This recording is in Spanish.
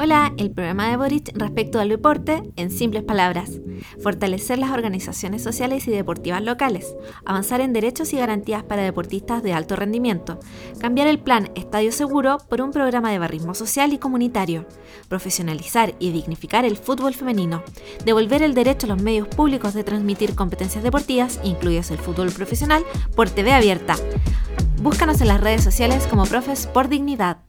Hola, el programa de Boric respecto al deporte, en simples palabras. Fortalecer las organizaciones sociales y deportivas locales. Avanzar en derechos y garantías para deportistas de alto rendimiento. Cambiar el plan Estadio Seguro por un programa de barrismo social y comunitario. Profesionalizar y dignificar el fútbol femenino. Devolver el derecho a los medios públicos de transmitir competencias deportivas, incluidos el fútbol profesional, por TV abierta. Búscanos en las redes sociales como Profes por Dignidad.